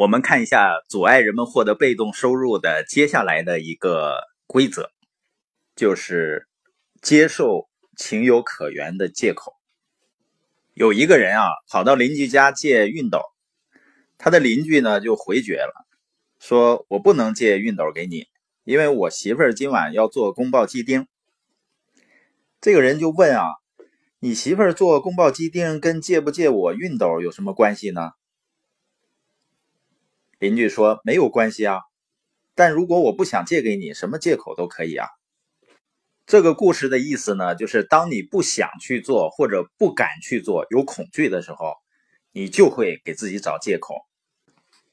我们看一下阻碍人们获得被动收入的接下来的一个规则，就是接受情有可原的借口。有一个人啊，跑到邻居家借熨斗，他的邻居呢就回绝了，说我不能借熨斗给你，因为我媳妇儿今晚要做宫保鸡丁。这个人就问啊，你媳妇儿做宫保鸡丁跟借不借我熨斗有什么关系呢？邻居说没有关系啊，但如果我不想借给你，什么借口都可以啊。这个故事的意思呢，就是当你不想去做或者不敢去做、有恐惧的时候，你就会给自己找借口。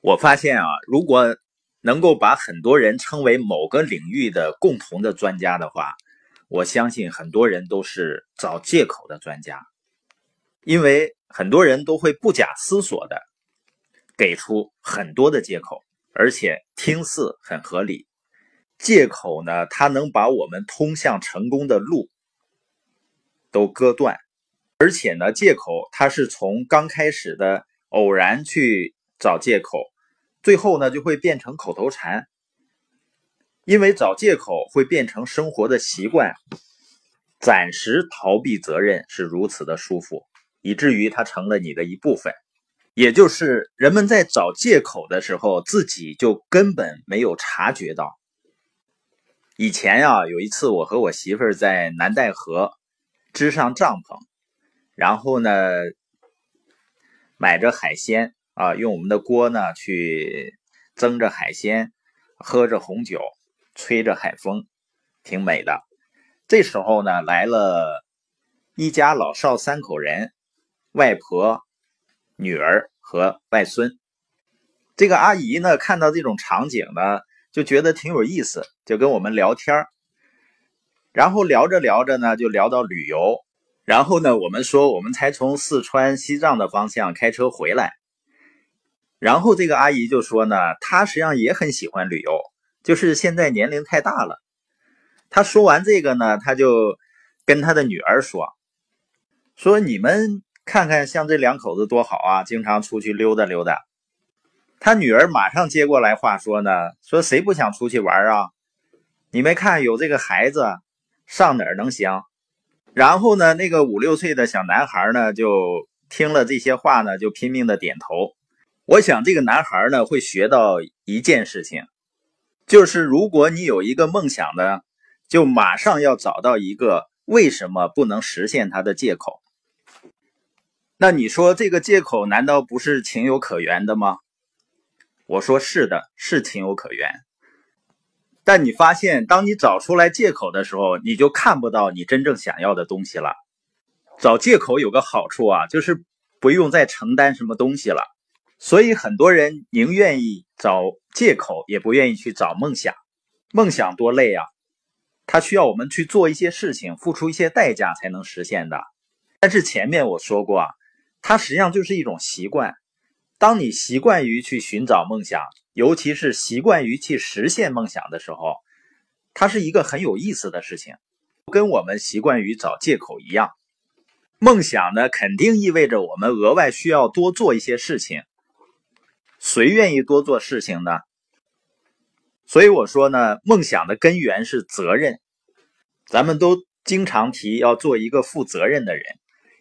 我发现啊，如果能够把很多人称为某个领域的共同的专家的话，我相信很多人都是找借口的专家，因为很多人都会不假思索的。给出很多的借口，而且听似很合理。借口呢，它能把我们通向成功的路都割断，而且呢，借口它是从刚开始的偶然去找借口，最后呢就会变成口头禅。因为找借口会变成生活的习惯，暂时逃避责任是如此的舒服，以至于它成了你的一部分。也就是人们在找借口的时候，自己就根本没有察觉到。以前啊，有一次我和我媳妇在南戴河支上帐篷，然后呢买着海鲜啊，用我们的锅呢去蒸着海鲜，喝着红酒，吹着海风，挺美的。这时候呢，来了一家老少三口人，外婆。女儿和外孙，这个阿姨呢，看到这种场景呢，就觉得挺有意思，就跟我们聊天然后聊着聊着呢，就聊到旅游。然后呢，我们说我们才从四川西藏的方向开车回来。然后这个阿姨就说呢，她实际上也很喜欢旅游，就是现在年龄太大了。她说完这个呢，她就跟她的女儿说：“说你们。”看看像这两口子多好啊，经常出去溜达溜达。他女儿马上接过来话说呢，说谁不想出去玩啊？你没看有这个孩子上哪儿能行？然后呢，那个五六岁的小男孩呢，就听了这些话呢，就拼命的点头。我想这个男孩呢，会学到一件事情，就是如果你有一个梦想呢，就马上要找到一个为什么不能实现他的借口。那你说这个借口难道不是情有可原的吗？我说是的，是情有可原。但你发现，当你找出来借口的时候，你就看不到你真正想要的东西了。找借口有个好处啊，就是不用再承担什么东西了。所以很多人宁愿意找借口，也不愿意去找梦想。梦想多累啊，它需要我们去做一些事情，付出一些代价才能实现的。但是前面我说过啊。它实际上就是一种习惯。当你习惯于去寻找梦想，尤其是习惯于去实现梦想的时候，它是一个很有意思的事情，跟我们习惯于找借口一样。梦想呢，肯定意味着我们额外需要多做一些事情。谁愿意多做事情呢？所以我说呢，梦想的根源是责任。咱们都经常提要做一个负责任的人。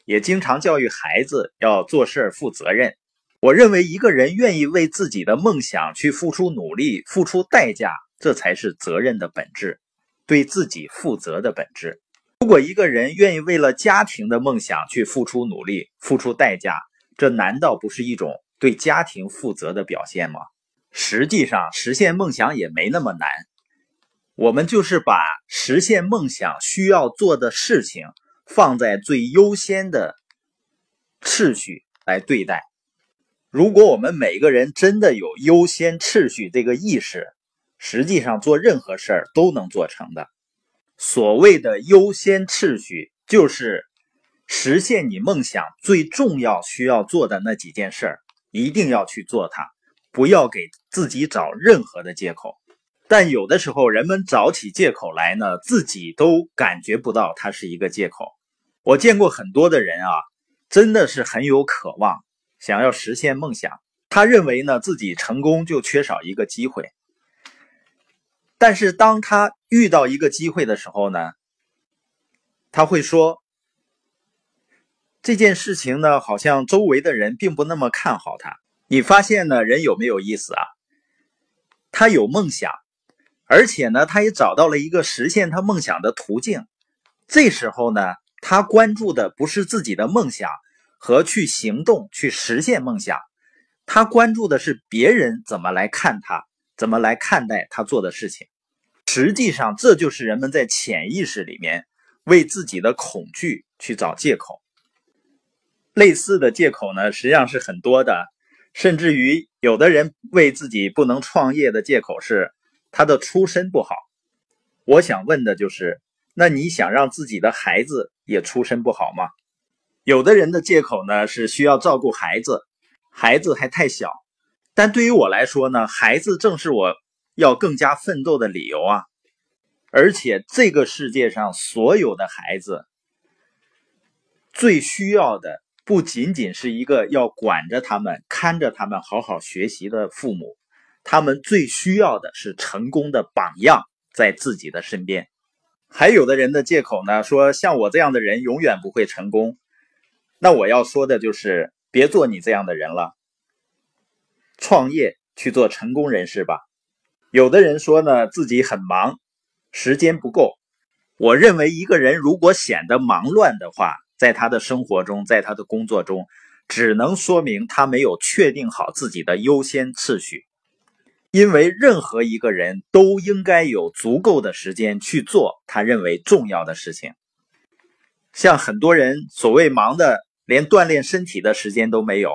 也经常教育孩子要做事儿负责任。我认为一个人愿意为自己的梦想去付出努力、付出代价，这才是责任的本质，对自己负责的本质。如果一个人愿意为了家庭的梦想去付出努力、付出代价，这难道不是一种对家庭负责的表现吗？实际上，实现梦想也没那么难。我们就是把实现梦想需要做的事情。放在最优先的次序来对待。如果我们每个人真的有优先次序这个意识，实际上做任何事儿都能做成的。所谓的优先次序，就是实现你梦想最重要需要做的那几件事儿，一定要去做它，不要给自己找任何的借口。但有的时候，人们找起借口来呢，自己都感觉不到它是一个借口。我见过很多的人啊，真的是很有渴望，想要实现梦想。他认为呢自己成功就缺少一个机会。但是当他遇到一个机会的时候呢，他会说这件事情呢，好像周围的人并不那么看好他。你发现呢，人有没有意思啊？他有梦想，而且呢，他也找到了一个实现他梦想的途径。这时候呢，他关注的不是自己的梦想和去行动去实现梦想，他关注的是别人怎么来看他。怎么来看待他做的事情？实际上，这就是人们在潜意识里面为自己的恐惧去找借口。类似的借口呢，实际上是很多的，甚至于有的人为自己不能创业的借口是他的出身不好。我想问的就是，那你想让自己的孩子也出身不好吗？有的人的借口呢是需要照顾孩子，孩子还太小。但对于我来说呢，孩子正是我要更加奋斗的理由啊！而且这个世界上所有的孩子，最需要的不仅仅是一个要管着他们、看着他们好好学习的父母，他们最需要的是成功的榜样在自己的身边。还有的人的借口呢，说像我这样的人永远不会成功。那我要说的就是，别做你这样的人了。创业去做成功人士吧。有的人说呢，自己很忙，时间不够。我认为，一个人如果显得忙乱的话，在他的生活中，在他的工作中，只能说明他没有确定好自己的优先次序。因为任何一个人都应该有足够的时间去做他认为重要的事情。像很多人所谓忙的，连锻炼身体的时间都没有。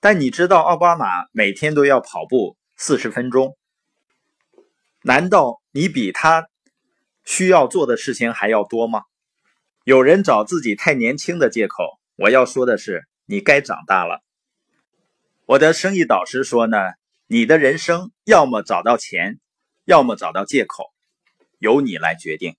但你知道奥巴马每天都要跑步四十分钟，难道你比他需要做的事情还要多吗？有人找自己太年轻的借口，我要说的是，你该长大了。我的生意导师说呢，你的人生要么找到钱，要么找到借口，由你来决定。